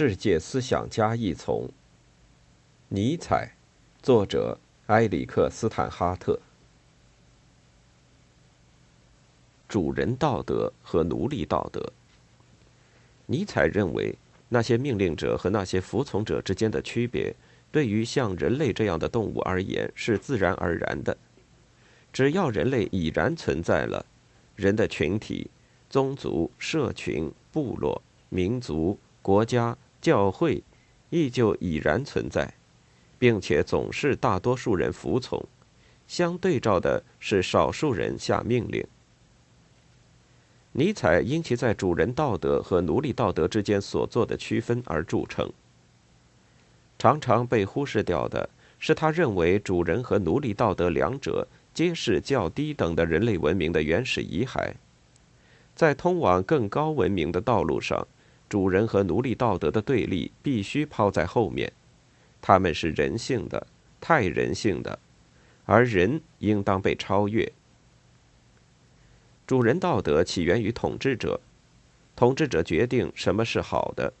世界思想家一丛。尼采，作者埃里克斯坦哈特。主人道德和奴隶道德。尼采认为，那些命令者和那些服从者之间的区别，对于像人类这样的动物而言是自然而然的。只要人类已然存在了，人的群体、宗族、社群、部落、民族、国家、教会，依旧已然存在，并且总是大多数人服从。相对照的是，少数人下命令。尼采因其在主人道德和奴隶道德之间所做的区分而著称。常常被忽视掉的是，他认为主人和奴隶道德两者皆是较低等的人类文明的原始遗骸。在通往更高文明的道路上，主人和奴隶道德的对立必须抛在后面。他们是人性的，太人性的，而人应当被超越。主人道德起源于统治者，统治者决定什么是好的。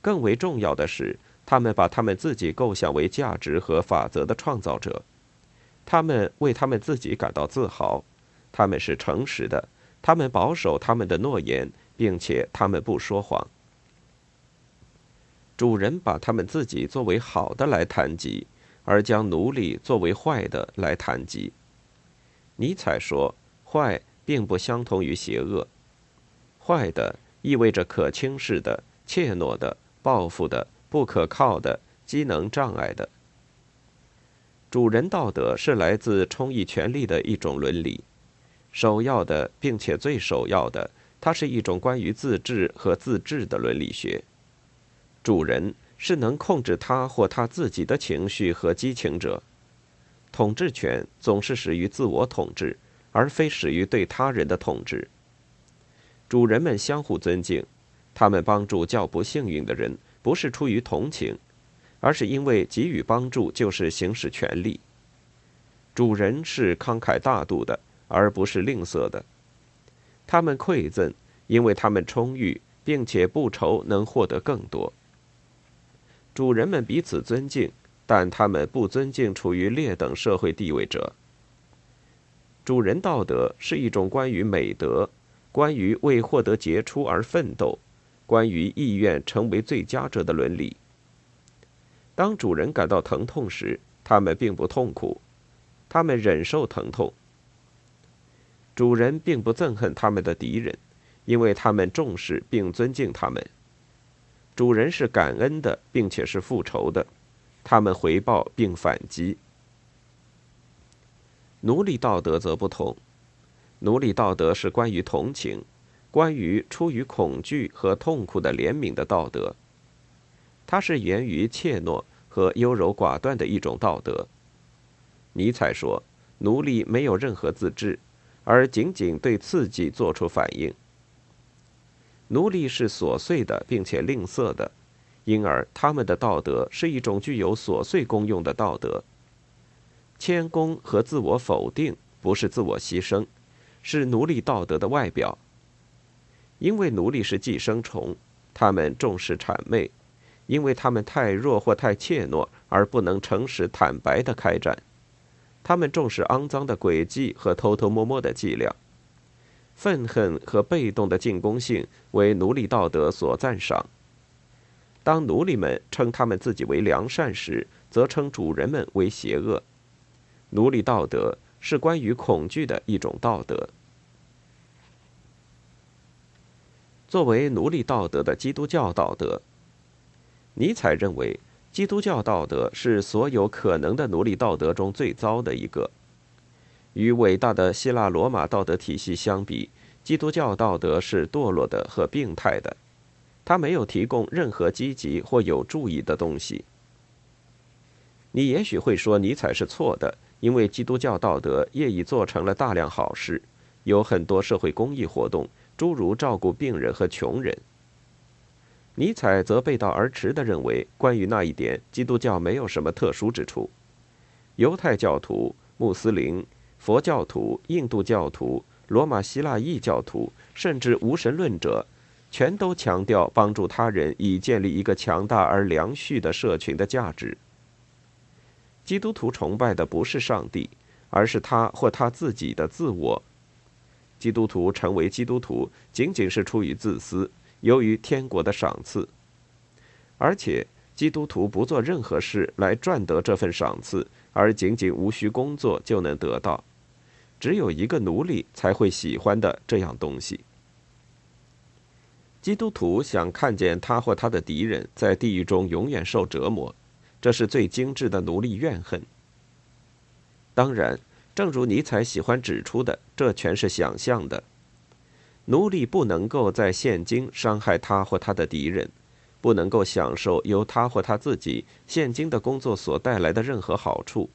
更为重要的是，他们把他们自己构想为价值和法则的创造者。他们为他们自己感到自豪。他们是诚实的，他们保守他们的诺言，并且他们不说谎。主人把他们自己作为好的来谈及，而将奴隶作为坏的来谈及。尼采说：“坏。”并不相同于邪恶。坏的意味着可轻视的、怯懦的、报复的、不可靠的、机能障碍的。主人道德是来自充溢权力的一种伦理，首要的并且最首要的，它是一种关于自治和自治的伦理学。主人是能控制他或他自己的情绪和激情者，统治权总是始于自我统治。而非始于对他人的统治。主人们相互尊敬，他们帮助较不幸运的人，不是出于同情，而是因为给予帮助就是行使权利。主人是慷慨大度的，而不是吝啬的。他们馈赠，因为他们充裕，并且不愁能获得更多。主人们彼此尊敬，但他们不尊敬处于劣等社会地位者。主人道德是一种关于美德、关于为获得杰出而奋斗、关于意愿成为最佳者的伦理。当主人感到疼痛时，他们并不痛苦，他们忍受疼痛。主人并不憎恨他们的敌人，因为他们重视并尊敬他们。主人是感恩的，并且是复仇的，他们回报并反击。奴隶道德则不同，奴隶道德是关于同情，关于出于恐惧和痛苦的怜悯的道德。它是源于怯懦和优柔寡断的一种道德。尼采说，奴隶没有任何自治，而仅仅对刺激做出反应。奴隶是琐碎的，并且吝啬的，因而他们的道德是一种具有琐碎功用的道德。谦恭和自我否定不是自我牺牲，是奴隶道德的外表。因为奴隶是寄生虫，他们重视谄媚，因为他们太弱或太怯懦而不能诚实坦白的开战。他们重视肮脏的诡计和偷偷摸摸的伎俩。愤恨和被动的进攻性为奴隶道德所赞赏。当奴隶们称他们自己为良善时，则称主人们为邪恶。奴隶道德是关于恐惧的一种道德。作为奴隶道德的基督教道德，尼采认为基督教道德是所有可能的奴隶道德中最糟的一个。与伟大的希腊罗马道德体系相比，基督教道德是堕落的和病态的。它没有提供任何积极或有注意的东西。你也许会说尼采是错的。因为基督教道德业已做成了大量好事，有很多社会公益活动，诸如照顾病人和穷人。尼采则背道而驰地认为，关于那一点，基督教没有什么特殊之处。犹太教徒、穆斯林、佛教徒、印度教徒、罗马希腊异教徒，甚至无神论者，全都强调帮助他人以建立一个强大而良序的社群的价值。基督徒崇拜的不是上帝，而是他或他自己的自我。基督徒成为基督徒，仅仅是出于自私，由于天国的赏赐。而且，基督徒不做任何事来赚得这份赏赐，而仅仅无需工作就能得到。只有一个奴隶才会喜欢的这样东西。基督徒想看见他或他的敌人在地狱中永远受折磨，这是最精致的奴隶怨恨。当然。正如尼采喜欢指出的，这全是想象的。奴隶不能够在现今伤害他或他的敌人，不能够享受由他或他自己现今的工作所带来的任何好处，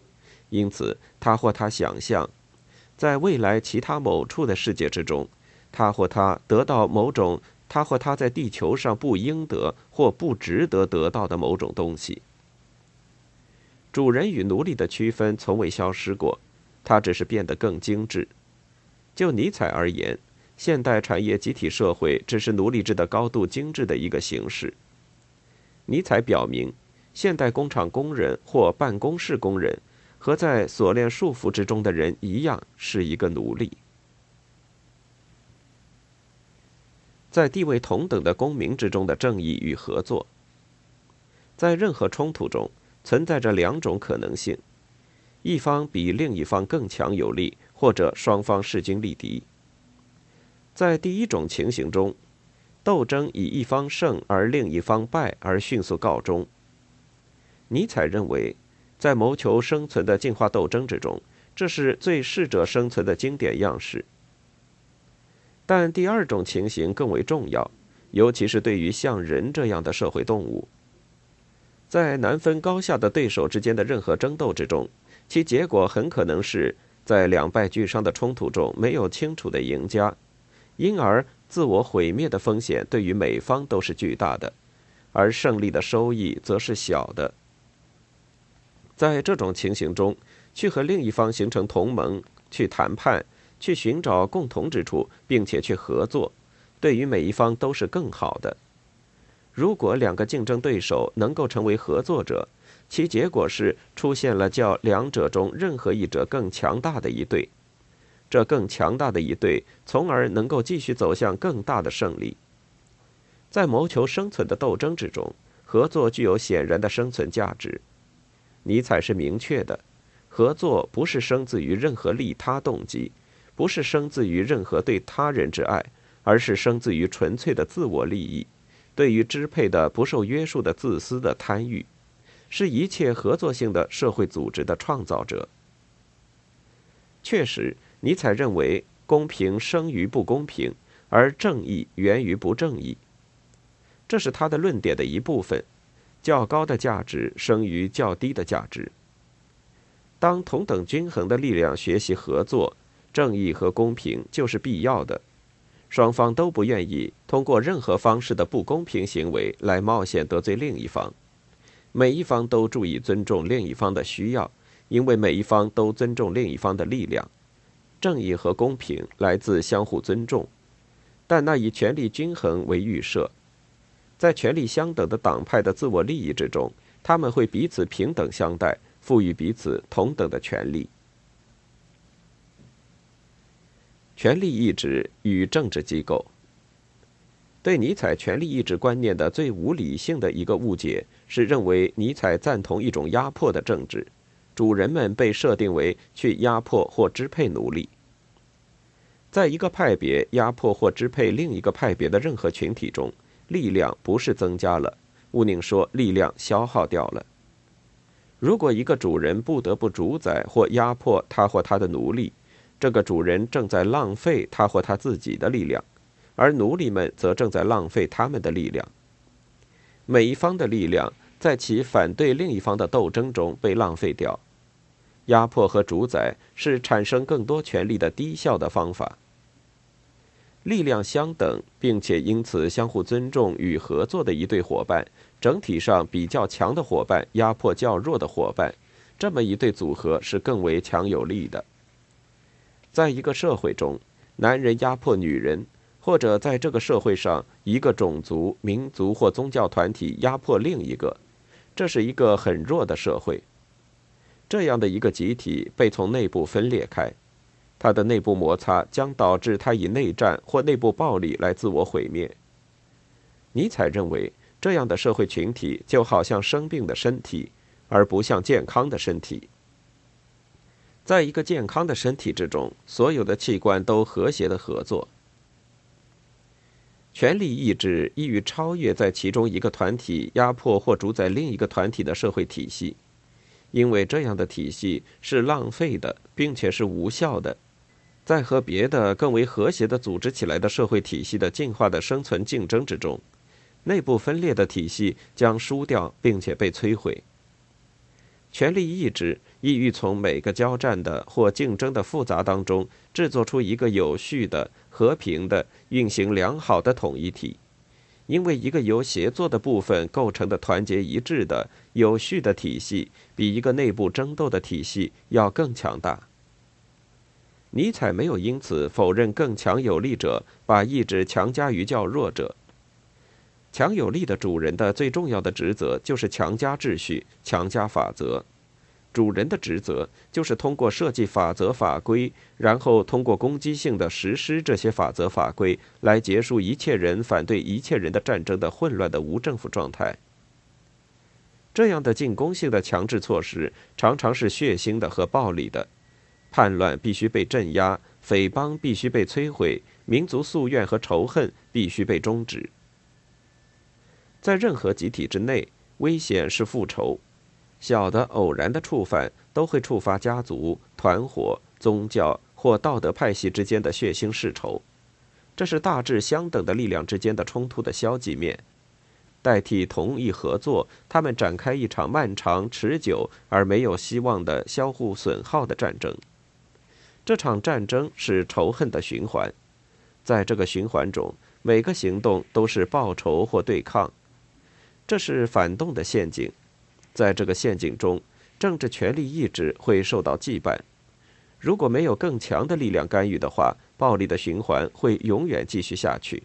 因此他或他想象，在未来其他某处的世界之中，他或他得到某种他或他在地球上不应得或不值得得到的某种东西。主人与奴隶的区分从未消失过。它只是变得更精致。就尼采而言，现代产业集体社会只是奴隶制的高度精致的一个形式。尼采表明，现代工厂工人或办公室工人和在锁链束缚之中的人一样，是一个奴隶。在地位同等的公民之中的正义与合作，在任何冲突中存在着两种可能性。一方比另一方更强有力，或者双方势均力敌。在第一种情形中，斗争以一方胜而另一方败而迅速告终。尼采认为，在谋求生存的进化斗争之中，这是最适者生存的经典样式。但第二种情形更为重要，尤其是对于像人这样的社会动物，在难分高下的对手之间的任何争斗之中。其结果很可能是在两败俱伤的冲突中没有清楚的赢家，因而自我毁灭的风险对于每方都是巨大的，而胜利的收益则是小的。在这种情形中，去和另一方形成同盟、去谈判、去寻找共同之处，并且去合作，对于每一方都是更好的。如果两个竞争对手能够成为合作者，其结果是出现了较两者中任何一者更强大的一对，这更强大的一对，从而能够继续走向更大的胜利。在谋求生存的斗争之中，合作具有显然的生存价值。尼采是明确的：合作不是生自于任何利他动机，不是生自于任何对他人之爱，而是生自于纯粹的自我利益，对于支配的不受约束的自私的贪欲。是一切合作性的社会组织的创造者。确实，尼采认为公平生于不公平，而正义源于不正义。这是他的论点的一部分。较高的价值生于较低的价值。当同等均衡的力量学习合作，正义和公平就是必要的。双方都不愿意通过任何方式的不公平行为来冒险得罪另一方。每一方都注意尊重另一方的需要，因为每一方都尊重另一方的力量。正义和公平来自相互尊重，但那以权力均衡为预设。在权力相等的党派的自我利益之中，他们会彼此平等相待，赋予彼此同等的权利。权力意志与政治机构。对尼采权力意志观念的最无理性的一个误解是认为尼采赞同一种压迫的政治，主人们被设定为去压迫或支配奴隶。在一个派别压迫或支配另一个派别的任何群体中，力量不是增加了，毋宁说力量消耗掉了。如果一个主人不得不主宰或压迫他或他的奴隶，这个主人正在浪费他或他自己的力量。而奴隶们则正在浪费他们的力量。每一方的力量在其反对另一方的斗争中被浪费掉。压迫和主宰是产生更多权力的低效的方法。力量相等，并且因此相互尊重与合作的一对伙伴，整体上比较强的伙伴压迫较弱的伙伴，这么一对组合是更为强有力的。在一个社会中，男人压迫女人。或者在这个社会上，一个种族、民族或宗教团体压迫另一个，这是一个很弱的社会。这样的一个集体被从内部分裂开，它的内部摩擦将导致它以内战或内部暴力来自我毁灭。尼采认为，这样的社会群体就好像生病的身体，而不像健康的身体。在一个健康的身体之中，所有的器官都和谐的合作。权力意志易于超越在其中一个团体压迫或主宰另一个团体的社会体系，因为这样的体系是浪费的，并且是无效的。在和别的更为和谐的组织起来的社会体系的进化的生存竞争之中，内部分裂的体系将输掉，并且被摧毁。权力意志意欲从每个交战的或竞争的复杂当中制作出一个有序的。和平的运行良好的统一体，因为一个由协作的部分构成的团结一致的有序的体系，比一个内部争斗的体系要更强大。尼采没有因此否认更强有力者把意志强加于较弱者。强有力的主人的最重要的职责就是强加秩序、强加法则。主人的职责就是通过设计法则法规，然后通过攻击性的实施这些法则法规，来结束一切人反对一切人的战争的混乱的无政府状态。这样的进攻性的强制措施常常是血腥的和暴力的，叛乱必须被镇压，匪帮必须被摧毁，民族夙愿和仇恨必须被终止。在任何集体之内，危险是复仇。小的偶然的触犯都会触发家族、团伙、宗教或道德派系之间的血腥世仇，这是大致相等的力量之间的冲突的消极面。代替同意合作，他们展开一场漫长、持久而没有希望的相互损耗的战争。这场战争是仇恨的循环，在这个循环中，每个行动都是报仇或对抗，这是反动的陷阱。在这个陷阱中，政治权力意志会受到羁绊。如果没有更强的力量干预的话，暴力的循环会永远继续下去。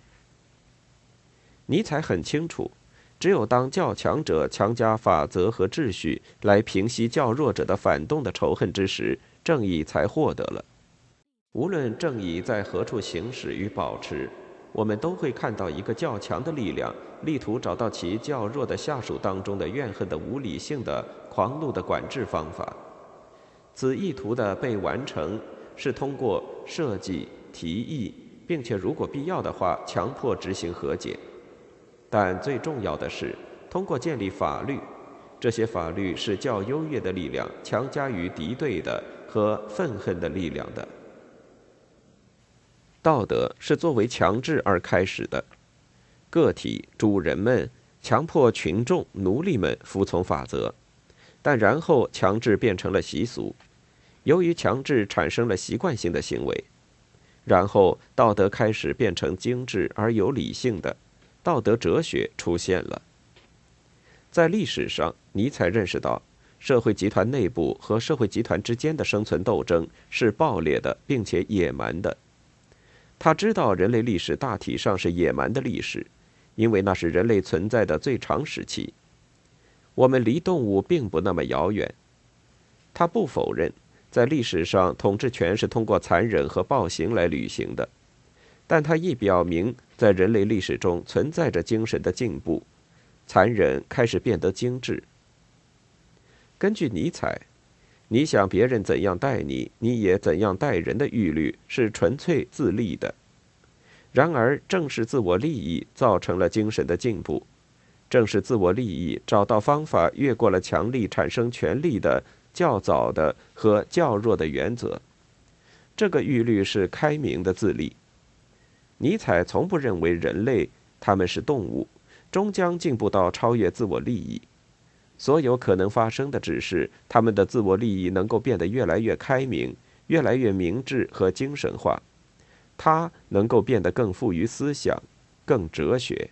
尼采很清楚，只有当较强者强加法则和秩序来平息较弱者的反动的仇恨之时，正义才获得了。无论正义在何处行使与保持。我们都会看到一个较强的力量，力图找到其较弱的下属当中的怨恨的无理性的狂怒的管制方法。此意图的被完成，是通过设计、提议，并且如果必要的话，强迫执行和解。但最重要的是，通过建立法律，这些法律是较优越的力量强加于敌对的和愤恨的力量的。道德是作为强制而开始的，个体主人们强迫群众奴隶们服从法则，但然后强制变成了习俗，由于强制产生了习惯性的行为，然后道德开始变成精致而有理性的道德哲学出现了。在历史上，尼采认识到，社会集团内部和社会集团之间的生存斗争是暴烈的，并且野蛮的。他知道人类历史大体上是野蛮的历史，因为那是人类存在的最长时期。我们离动物并不那么遥远。他不否认，在历史上统治权是通过残忍和暴行来履行的，但他亦表明，在人类历史中存在着精神的进步，残忍开始变得精致。根据尼采。你想别人怎样待你，你也怎样待人的欲律是纯粹自利的。然而，正是自我利益造成了精神的进步，正是自我利益找到方法越过了强力产生权力的较早的和较弱的原则。这个欲律是开明的自利。尼采从不认为人类他们是动物，终将进步到超越自我利益。所有可能发生的只是他们的自我利益能够变得越来越开明、越来越明智和精神化，他能够变得更富于思想、更哲学。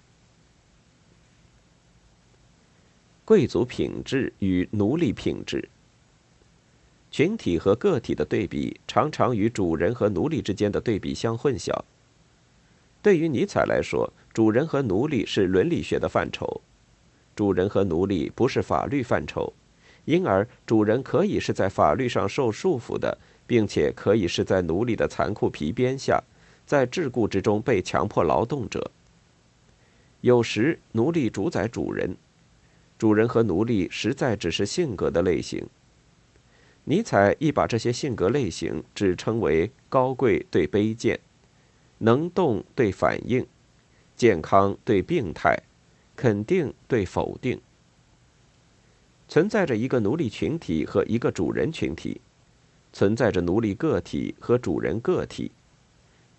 贵族品质与奴隶品质，群体和个体的对比常常与主人和奴隶之间的对比相混淆。对于尼采来说，主人和奴隶是伦理学的范畴，主人和奴隶不是法律范畴，因而主人可以是在法律上受束缚的，并且可以是在奴隶的残酷皮鞭下，在桎梏之中被强迫劳动者。有时奴隶主宰主人，主人和奴隶实在只是性格的类型。尼采亦把这些性格类型指称为高贵对卑贱，能动对反应。健康对病态，肯定对否定，存在着一个奴隶群体和一个主人群体，存在着奴隶个体和主人个体，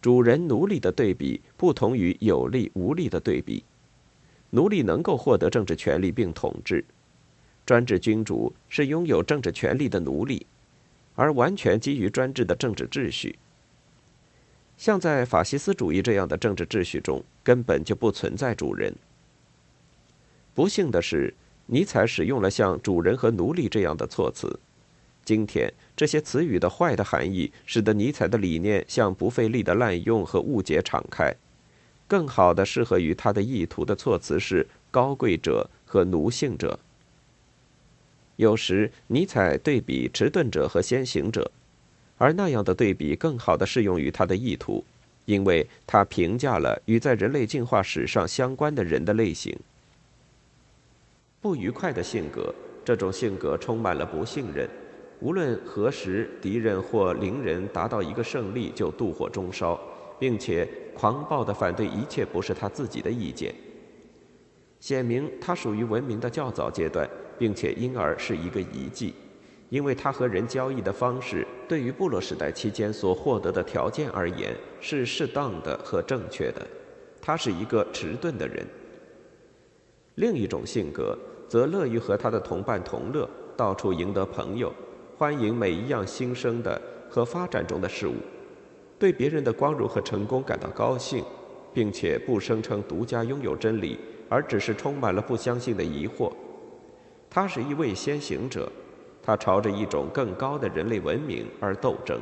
主人奴隶的对比不同于有利无利的对比，奴隶能够获得政治权利并统治，专制君主是拥有政治权利的奴隶，而完全基于专制的政治秩序。像在法西斯主义这样的政治秩序中，根本就不存在主人。不幸的是，尼采使用了像“主人”和“奴隶”这样的措辞。今天，这些词语的坏的含义，使得尼采的理念向不费力的滥用和误解敞开。更好的适合于他的意图的措辞是“高贵者”和“奴性者”。有时，尼采对比迟钝者和先行者。而那样的对比更好的适用于他的意图，因为他评价了与在人类进化史上相关的人的类型。不愉快的性格，这种性格充满了不信任，无论何时敌人或邻人达到一个胜利就妒火中烧，并且狂暴地反对一切不是他自己的意见。显明他属于文明的较早阶段，并且因而是一个遗迹。因为他和人交易的方式，对于部落时代期间所获得的条件而言是适当的和正确的，他是一个迟钝的人。另一种性格则乐于和他的同伴同乐，到处赢得朋友，欢迎每一样新生的和发展中的事物，对别人的光荣和成功感到高兴，并且不声称独家拥有真理，而只是充满了不相信的疑惑。他是一位先行者。他朝着一种更高的人类文明而斗争。